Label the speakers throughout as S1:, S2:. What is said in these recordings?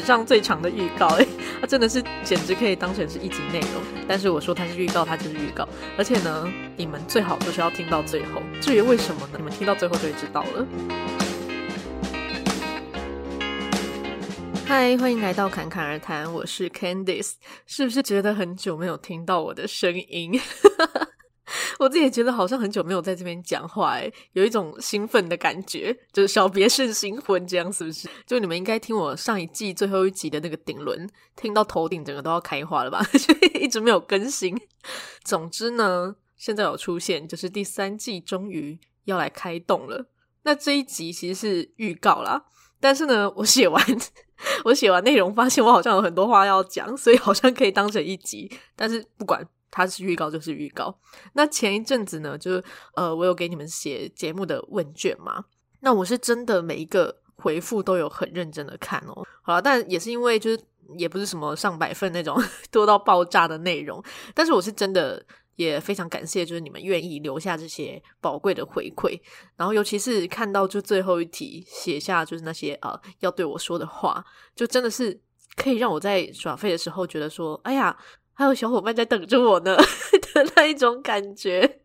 S1: 史上最长的预告，哎，它真的是简直可以当成是一集内容。但是我说它是预告，它就是预告。而且呢，你们最好就是要听到最后。至于为什么呢？你们听到最后就会知道了。嗨，欢迎来到侃侃而谈，我是 Candice。是不是觉得很久没有听到我的声音？我自己也觉得好像很久没有在这边讲话，诶，有一种兴奋的感觉，就是小别胜新婚这样，是不是？就你们应该听我上一季最后一集的那个顶轮，听到头顶整个都要开花了吧？所以一直没有更新。总之呢，现在有出现，就是第三季终于要来开动了。那这一集其实是预告啦，但是呢，我写完我写完内容，发现我好像有很多话要讲，所以好像可以当成一集。但是不管。它是预告就是预告。那前一阵子呢，就是呃，我有给你们写节目的问卷嘛。那我是真的每一个回复都有很认真的看哦。好了，但也是因为就是也不是什么上百份那种 多到爆炸的内容，但是我是真的也非常感谢，就是你们愿意留下这些宝贵的回馈。然后尤其是看到就最后一题写下就是那些呃要对我说的话，就真的是可以让我在耍废的时候觉得说，哎呀。还有小伙伴在等着我呢 的那一种感觉。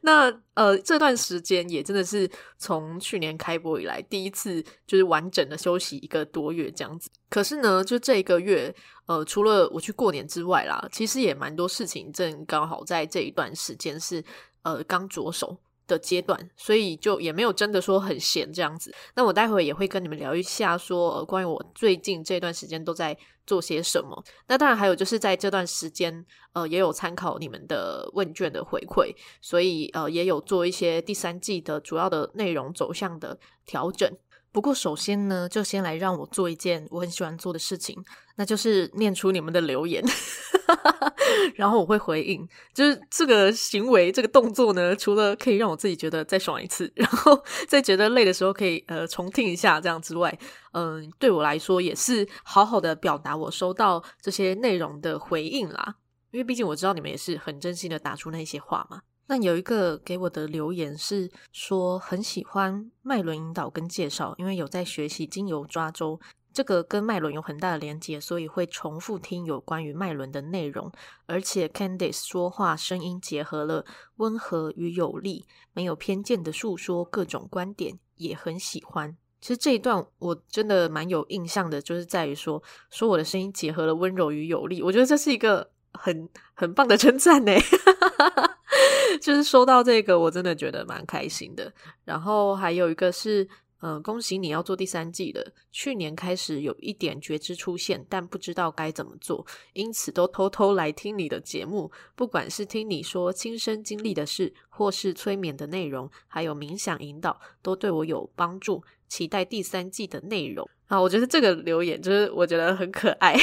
S1: 那呃，这段时间也真的是从去年开播以来第一次，就是完整的休息一个多月这样子。可是呢，就这一个月，呃，除了我去过年之外啦，其实也蛮多事情正刚好在这一段时间是呃刚着手的阶段，所以就也没有真的说很闲这样子。那我待会也会跟你们聊一下说，呃关于我最近这段时间都在做些什么。那当然还有就是在这段时间，呃，也有参考你们的问卷的回馈，所以呃也有做一些第三季的主要的内容走向的调整。不过首先呢，就先来让我做一件我很喜欢做的事情，那就是念出你们的留言。然后我会回应，就是这个行为、这个动作呢，除了可以让我自己觉得再爽一次，然后在觉得累的时候可以呃重听一下这样之外，嗯、呃，对我来说也是好好的表达我收到这些内容的回应啦。因为毕竟我知道你们也是很真心的打出那些话嘛。那有一个给我的留言是说很喜欢脉轮引导跟介绍，因为有在学习精油抓周。这个跟脉轮有很大的连结，所以会重复听有关于脉轮的内容。而且 Candice 说话声音结合了温和与有力，没有偏见的诉说各种观点，也很喜欢。其实这一段我真的蛮有印象的，就是在于说说我的声音结合了温柔与有力，我觉得这是一个很很棒的称赞呢。就是说到这个，我真的觉得蛮开心的。然后还有一个是。嗯，恭喜你要做第三季了。去年开始有一点觉知出现，但不知道该怎么做，因此都偷偷来听你的节目。不管是听你说亲身经历的事，或是催眠的内容，还有冥想引导，都对我有帮助。期待第三季的内容。啊，我觉得这个留言就是我觉得很可爱。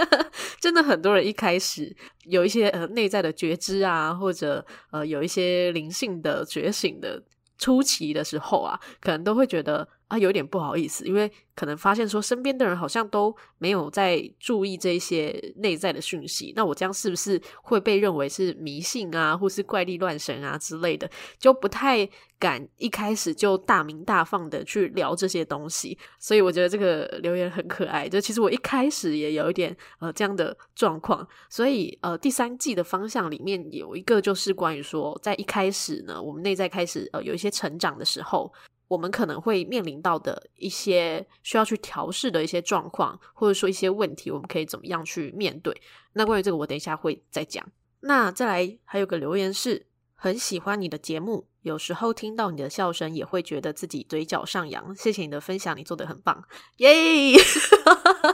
S1: 真的很多人一开始有一些呃内在的觉知啊，或者呃有一些灵性的觉醒的。初期的时候啊，可能都会觉得啊有点不好意思，因为可能发现说身边的人好像都没有在注意这些内在的讯息，那我这样是不是会被认为是迷信啊，或是怪力乱神啊之类的，就不太敢一开始就大鸣大放的去聊这些东西。所以我觉得这个留言很可爱，就其实我一开始也有一点呃这样的状况，所以呃第三季的方向里面有一个就是关于说，在一开始呢，我们内在开始呃有一些成长的时候。我们可能会面临到的一些需要去调试的一些状况，或者说一些问题，我们可以怎么样去面对？那关于这个，我等一下会再讲。那再来还有个留言是，很喜欢你的节目，有时候听到你的笑声也会觉得自己嘴角上扬。谢谢你的分享，你做得很棒，耶、yeah!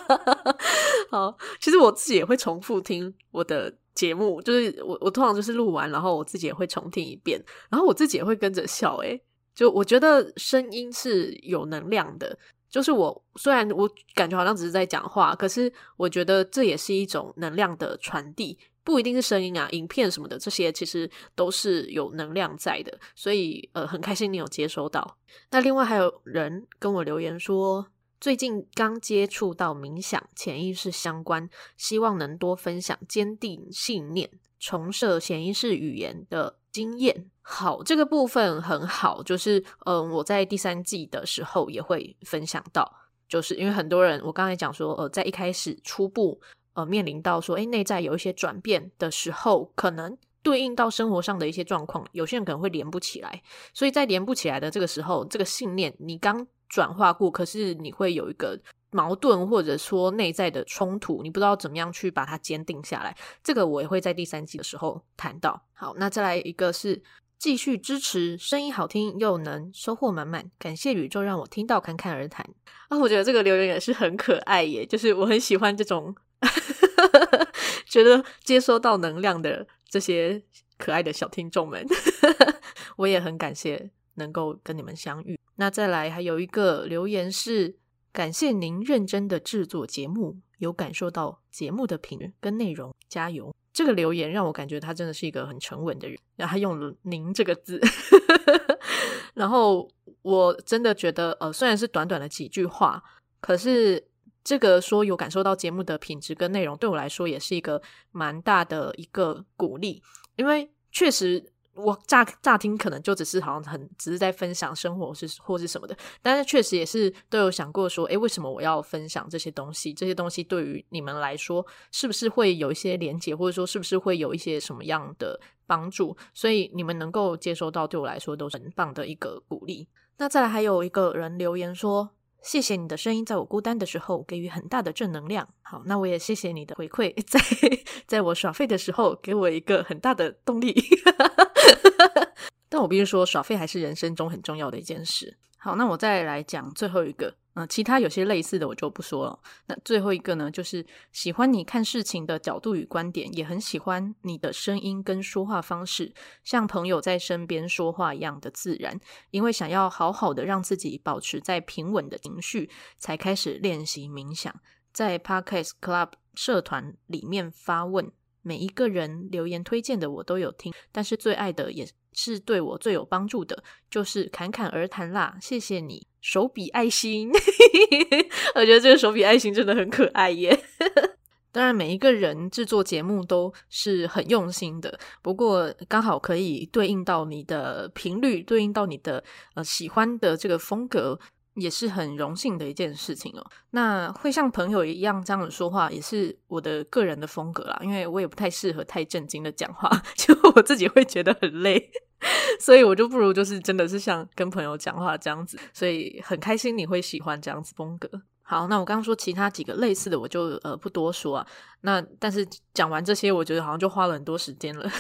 S1: 好，其实我自己也会重复听我的节目，就是我我通常就是录完，然后我自己也会重听一遍，然后我自己也会跟着笑，诶就我觉得声音是有能量的，就是我虽然我感觉好像只是在讲话，可是我觉得这也是一种能量的传递，不一定是声音啊，影片什么的这些其实都是有能量在的，所以呃很开心你有接收到。那另外还有人跟我留言说，最近刚接触到冥想、潜意识相关，希望能多分享坚定信念、重设潜意识语言的经验。好，这个部分很好，就是嗯，我在第三季的时候也会分享到，就是因为很多人，我刚才讲说，呃，在一开始初步呃面临到说，诶，内在有一些转变的时候，可能对应到生活上的一些状况，有些人可能会连不起来。所以在连不起来的这个时候，这个信念你刚转化过，可是你会有一个矛盾，或者说内在的冲突，你不知道怎么样去把它坚定下来。这个我也会在第三季的时候谈到。好，那再来一个是。继续支持，声音好听又能收获满满，感谢宇宙让我听到侃侃而谈啊！我觉得这个留言也是很可爱耶，就是我很喜欢这种 觉得接收到能量的这些可爱的小听众们，我也很感谢能够跟你们相遇。那再来还有一个留言是感谢您认真的制作节目，有感受到节目的品质跟内容，加油。这个留言让我感觉他真的是一个很沉稳的人，然后他用了“您”这个字，然后我真的觉得，呃，虽然是短短的几句话，可是这个说有感受到节目的品质跟内容，对我来说也是一个蛮大的一个鼓励，因为确实。我乍乍听可能就只是好像很只是在分享生活是或是什么的，但是确实也是都有想过说，诶，为什么我要分享这些东西？这些东西对于你们来说，是不是会有一些连接，或者说是不是会有一些什么样的帮助？所以你们能够接收到，对我来说都是很棒的一个鼓励。那再来还有一个人留言说。谢谢你的声音，在我孤单的时候给予很大的正能量。好，那我也谢谢你的回馈，在在我耍废的时候给我一个很大的动力。但我必须说，耍废还是人生中很重要的一件事。好，那我再来讲最后一个。嗯，其他有些类似的我就不说了。那最后一个呢，就是喜欢你看事情的角度与观点，也很喜欢你的声音跟说话方式，像朋友在身边说话一样的自然。因为想要好好的让自己保持在平稳的情绪，才开始练习冥想，在 Podcast Club 社团里面发问。每一个人留言推荐的我都有听，但是最爱的也是对我最有帮助的，就是侃侃而谈啦。谢谢你，手比爱心，我觉得这个手比爱心真的很可爱耶。当然，每一个人制作节目都是很用心的，不过刚好可以对应到你的频率，对应到你的呃喜欢的这个风格。也是很荣幸的一件事情哦。那会像朋友一样这样子说话，也是我的个人的风格啦。因为我也不太适合太正经的讲话，就我自己会觉得很累，所以我就不如就是真的是像跟朋友讲话这样子。所以很开心你会喜欢这样子风格。好，那我刚刚说其他几个类似的，我就呃不多说啊。那但是讲完这些，我觉得好像就花了很多时间了。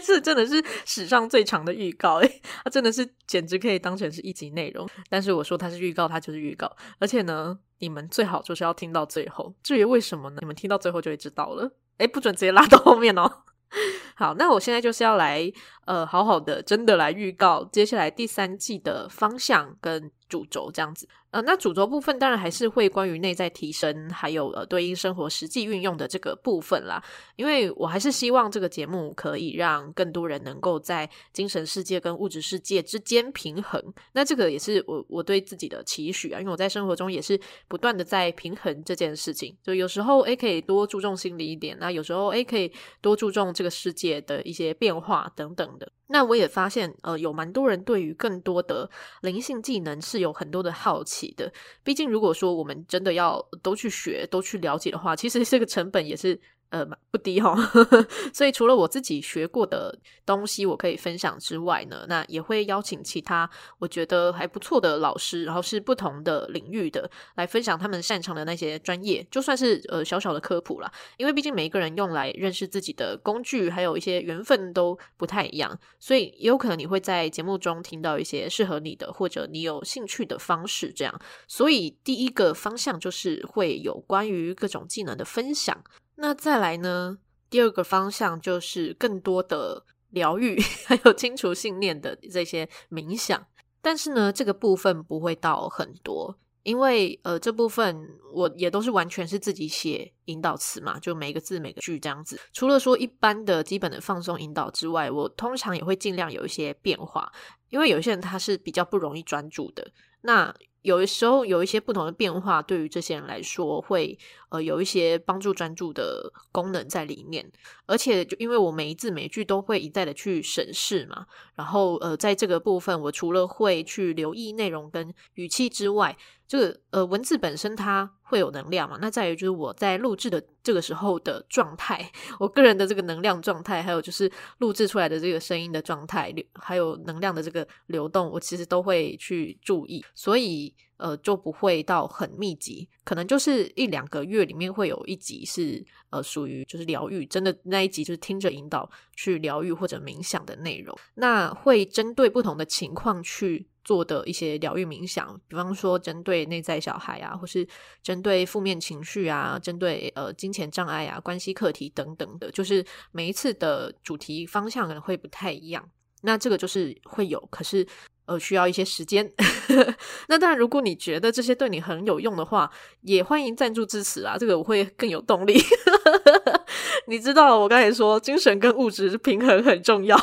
S1: 这真的是史上最长的预告诶，它真的是简直可以当成是一集内容。但是我说它是预告，它就是预告。而且呢，你们最好就是要听到最后。至于为什么呢？你们听到最后就会知道了。诶，不准直接拉到后面哦。好，那我现在就是要来呃，好好的真的来预告接下来第三季的方向跟主轴这样子。呃，那主轴部分当然还是会关于内在提升，还有呃对应生活实际运用的这个部分啦。因为我还是希望这个节目可以让更多人能够在精神世界跟物质世界之间平衡。那这个也是我我对自己的期许啊，因为我在生活中也是不断的在平衡这件事情。就有时候诶可以多注重心理一点，那有时候诶可以多注重这个世界的一些变化等等那我也发现，呃，有蛮多人对于更多的灵性技能是有很多的好奇的。毕竟，如果说我们真的要都去学、都去了解的话，其实这个成本也是。呃，不低哈，所以除了我自己学过的东西我可以分享之外呢，那也会邀请其他我觉得还不错的老师，然后是不同的领域的来分享他们擅长的那些专业，就算是呃小小的科普啦。因为毕竟每一个人用来认识自己的工具，还有一些缘分都不太一样，所以也有可能你会在节目中听到一些适合你的或者你有兴趣的方式，这样。所以第一个方向就是会有关于各种技能的分享。那再来呢？第二个方向就是更多的疗愈，还有清除信念的这些冥想。但是呢，这个部分不会到很多，因为呃，这部分我也都是完全是自己写引导词嘛，就每个字每个句这样子。除了说一般的基本的放松引导之外，我通常也会尽量有一些变化，因为有些人他是比较不容易专注的。那有的时候有一些不同的变化，对于这些人来说会呃有一些帮助专注的功能在里面，而且就因为我每一字每一句都会一再的去审视嘛，然后呃在这个部分我除了会去留意内容跟语气之外，这个呃文字本身它会有能量嘛，那在于就是我在录制的这个时候的状态，我个人的这个能量状态，还有就是录制出来的这个声音的状态，还有能量的这个流动，我其实都会去注意，所以呃就不会到很密集，可能就是一两个月里面会有一集是呃属于就是疗愈，真的那一集就是听着引导去疗愈或者冥想的内容，那会针对不同的情况去。做的一些疗愈冥想，比方说针对内在小孩啊，或是针对负面情绪啊，针对呃金钱障碍啊、关系课题等等的，就是每一次的主题方向可能会不太一样。那这个就是会有，可是呃需要一些时间。那当然，如果你觉得这些对你很有用的话，也欢迎赞助支持啊，这个我会更有动力。你知道我刚才说精神跟物质平衡很重要。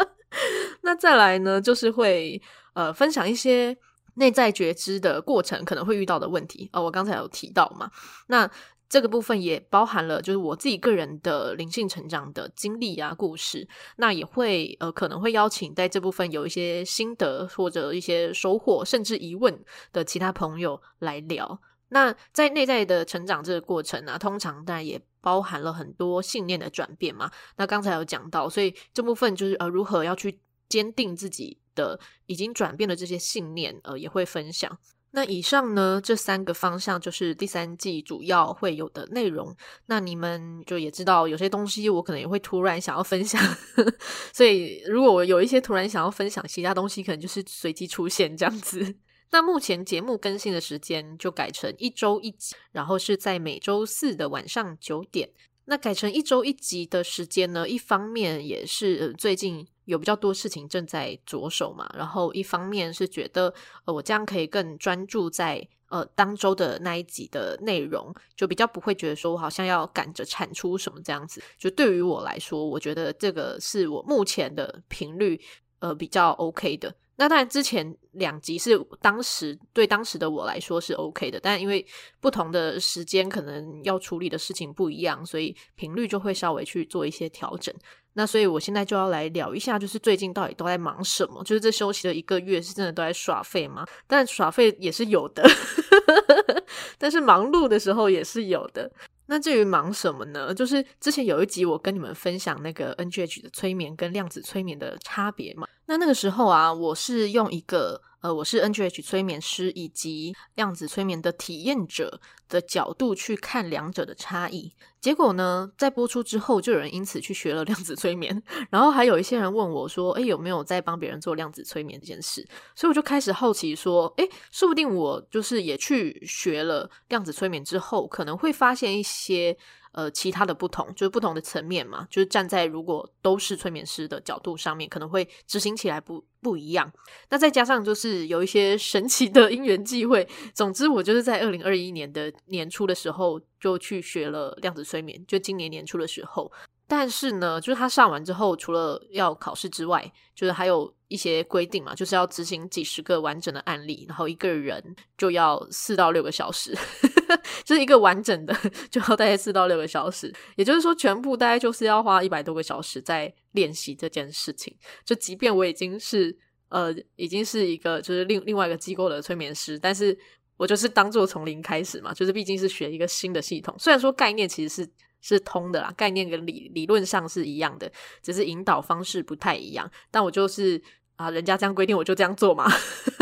S1: 那再来呢，就是会。呃，分享一些内在觉知的过程可能会遇到的问题哦，我刚才有提到嘛，那这个部分也包含了就是我自己个人的灵性成长的经历啊、故事，那也会呃可能会邀请在这部分有一些心得或者一些收获，甚至疑问的其他朋友来聊。那在内在的成长这个过程啊，通常当然也包含了很多信念的转变嘛。那刚才有讲到，所以这部分就是呃如何要去坚定自己的已经转变的这些信念，呃，也会分享。那以上呢，这三个方向就是第三季主要会有的内容。那你们就也知道，有些东西我可能也会突然想要分享，所以如果我有一些突然想要分享其他东西，可能就是随机出现这样子。那目前节目更新的时间就改成一周一集，然后是在每周四的晚上九点。那改成一周一集的时间呢，一方面也是，最近。有比较多事情正在着手嘛，然后一方面是觉得，呃，我这样可以更专注在呃当周的那一集的内容，就比较不会觉得说我好像要赶着产出什么这样子。就对于我来说，我觉得这个是我目前的频率，呃，比较 OK 的。那当然，之前两集是当时对当时的我来说是 OK 的，但因为不同的时间可能要处理的事情不一样，所以频率就会稍微去做一些调整。那所以我现在就要来聊一下，就是最近到底都在忙什么？就是这休息的一个月，是真的都在耍废吗？但耍废也是有的，但是忙碌的时候也是有的。那至于忙什么呢？就是之前有一集我跟你们分享那个 NGH 的催眠跟量子催眠的差别嘛。那那个时候啊，我是用一个。呃，我是 NGH 催眠师以及量子催眠的体验者的角度去看两者的差异。结果呢，在播出之后，就有人因此去学了量子催眠，然后还有一些人问我说：“诶，有没有在帮别人做量子催眠这件事？”所以我就开始好奇说：“诶，说不定我就是也去学了量子催眠之后，可能会发现一些。”呃，其他的不同就是不同的层面嘛，就是站在如果都是催眠师的角度上面，可能会执行起来不不一样。那再加上就是有一些神奇的 因缘际会，总之我就是在二零二一年的年初的时候就去学了量子催眠，就今年年初的时候。但是呢，就是他上完之后，除了要考试之外，就是还有一些规定嘛，就是要执行几十个完整的案例，然后一个人就要四到六个小时，就是一个完整的 就要大概四到六个小时，也就是说，全部大概就是要花一百多个小时在练习这件事情。就即便我已经是呃，已经是一个就是另另外一个机构的催眠师，但是我就是当做从零开始嘛，就是毕竟是学一个新的系统，虽然说概念其实是。是通的啦，概念跟理理论上是一样的，只是引导方式不太一样。但我就是啊，人家这样规定，我就这样做嘛。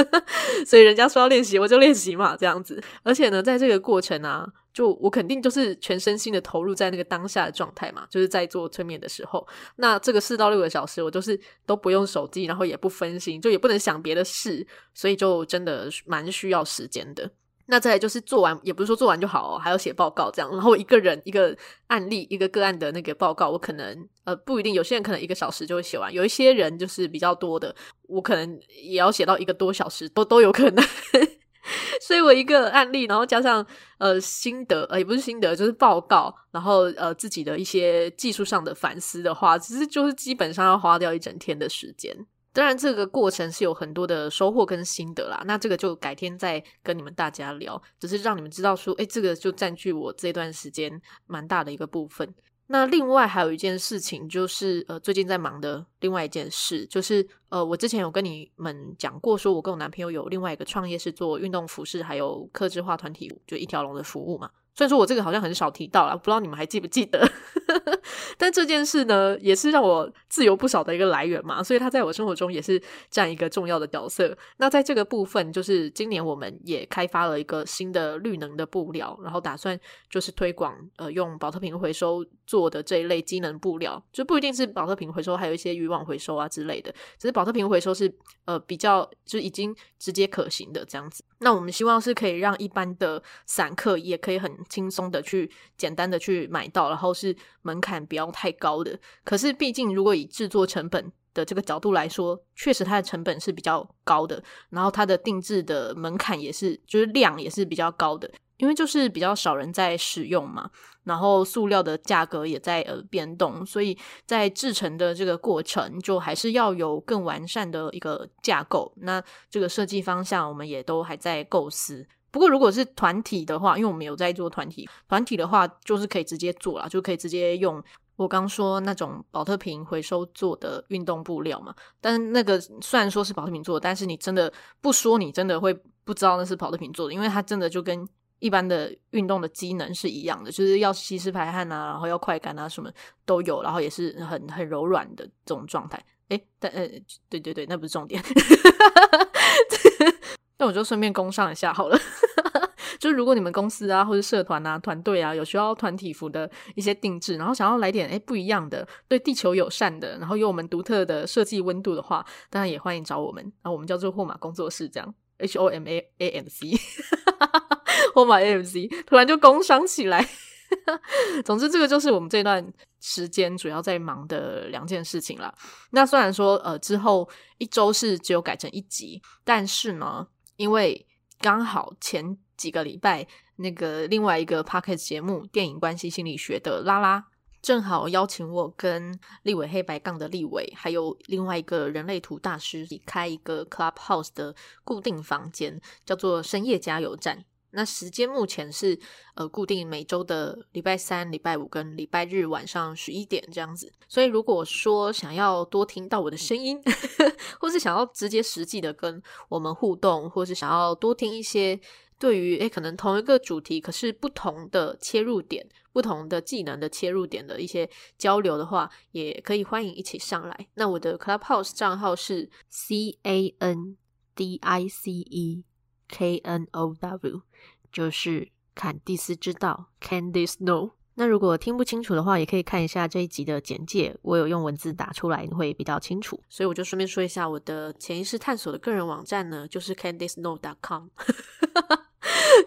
S1: 所以人家说要练习，我就练习嘛，这样子。而且呢，在这个过程啊，就我肯定就是全身心的投入在那个当下的状态嘛，就是在做催眠的时候。那这个四到六个小时，我就是都不用手机，然后也不分心，就也不能想别的事，所以就真的蛮需要时间的。那再就是做完，也不是说做完就好，还要写报告这样。然后一个人一个案例，一个个案的那个报告，我可能呃不一定，有些人可能一个小时就会写完，有一些人就是比较多的，我可能也要写到一个多小时，都都有可能。所以我一个案例，然后加上呃心得，呃也不是心得，就是报告，然后呃自己的一些技术上的反思的话，其实就是基本上要花掉一整天的时间。当然，这个过程是有很多的收获跟心得啦。那这个就改天再跟你们大家聊，只是让你们知道说，诶，这个就占据我这段时间蛮大的一个部分。那另外还有一件事情，就是呃，最近在忙的另外一件事，就是呃，我之前有跟你们讲过，说我跟我男朋友有另外一个创业是做运动服饰，还有客制化团体，就一条龙的服务嘛。虽然说我这个好像很少提到啦，不知道你们还记不记得？但这件事呢，也是让我自由不少的一个来源嘛，所以它在我生活中也是占一个重要的角色。那在这个部分，就是今年我们也开发了一个新的绿能的布料，然后打算就是推广呃用宝特瓶回收做的这一类机能布料，就不一定是宝特瓶回收，还有一些渔网回收啊之类的。只是宝特瓶回收是呃比较就已经直接可行的这样子。那我们希望是可以让一般的散客也可以很轻松的去简单的去买到，然后是门槛不要太高的。可是毕竟如果以制作成本的这个角度来说，确实它的成本是比较高的，然后它的定制的门槛也是就是量也是比较高的，因为就是比较少人在使用嘛。然后塑料的价格也在呃变动，所以在制成的这个过程就还是要有更完善的一个架构。那这个设计方向我们也都还在构思。不过，如果是团体的话，因为我们有在做团体，团体的话就是可以直接做啦，就可以直接用我刚说那种宝特瓶回收做的运动布料嘛。但是那个虽然说是宝特瓶做的，但是你真的不说，你真的会不知道那是宝特瓶做的，因为它真的就跟一般的运动的机能是一样的，就是要吸湿排汗啊，然后要快干啊，什么都有，然后也是很很柔软的这种状态。诶，但呃，对对对，那不是重点。那我就顺便工商一下好了，就如果你们公司啊或者社团啊团队啊有需要团体服的一些定制，然后想要来点诶不一样的，对地球友善的，然后有我们独特的设计温度的话，当然也欢迎找我们。然后我们叫做霍马工作室，这样 H O M A A M C，霍马 A M C，突然就工商起来。总之，这个就是我们这段时间主要在忙的两件事情啦。那虽然说呃之后一周是只有改成一集，但是呢。因为刚好前几个礼拜，那个另外一个 podcast 节目《电影关系心理学》的拉拉，正好邀请我跟立伟黑白杠的立伟，还有另外一个人类图大师，开一个 Clubhouse 的固定房间，叫做深夜加油站。那时间目前是呃固定每周的礼拜三、礼拜五跟礼拜日晚上十一点这样子。所以如果说想要多听到我的声音，或是想要直接实际的跟我们互动，或是想要多听一些对于诶可能同一个主题，可是不同的切入点、不同的技能的切入点的一些交流的话，也可以欢迎一起上来。那我的 Clubhouse 账号是 C A N D I C E。K N O W 就是坎蒂斯之道，Candice know。那如果听不清楚的话，也可以看一下这一集的简介，我有用文字打出来，你会比较清楚。所以我就顺便说一下，我的潜意识探索的个人网站呢，就是 CandiceKnow.com。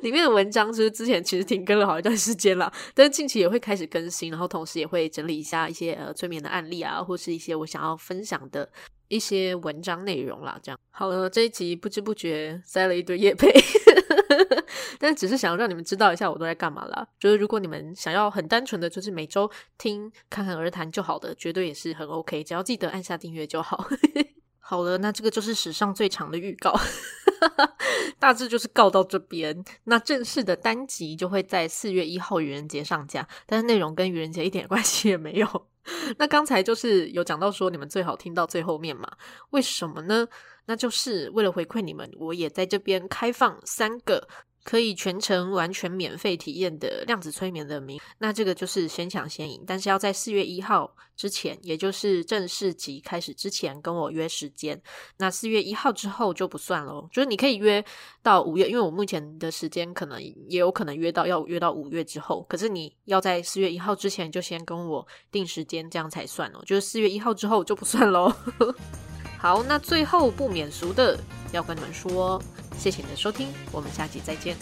S1: 里面的文章就是之前其实停更了好一段时间了，但是近期也会开始更新，然后同时也会整理一下一些呃催眠的案例啊，或是一些我想要分享的一些文章内容啦。这样好了，这一集不知不觉塞了一堆业配，但只是想要让你们知道一下我都在干嘛啦。就是如果你们想要很单纯的就是每周听侃侃而谈就好的，绝对也是很 OK，只要记得按下订阅就好。好了，那这个就是史上最长的预告。大致就是告到这边，那正式的单集就会在四月一号愚人节上架，但是内容跟愚人节一点关系也没有。那刚才就是有讲到说你们最好听到最后面嘛？为什么呢？那就是为了回馈你们，我也在这边开放三个。可以全程完全免费体验的量子催眠的名，那这个就是先抢先赢，但是要在四月一号之前，也就是正式集开始之前跟我约时间。那四月一号之后就不算喽，就是你可以约到五月，因为我目前的时间可能也有可能约到要约到五月之后，可是你要在四月一号之前就先跟我定时间，这样才算哦。就是四月一号之后就不算喽。好，那最后不免俗的要跟你们说，谢谢你的收听，我们下集再见。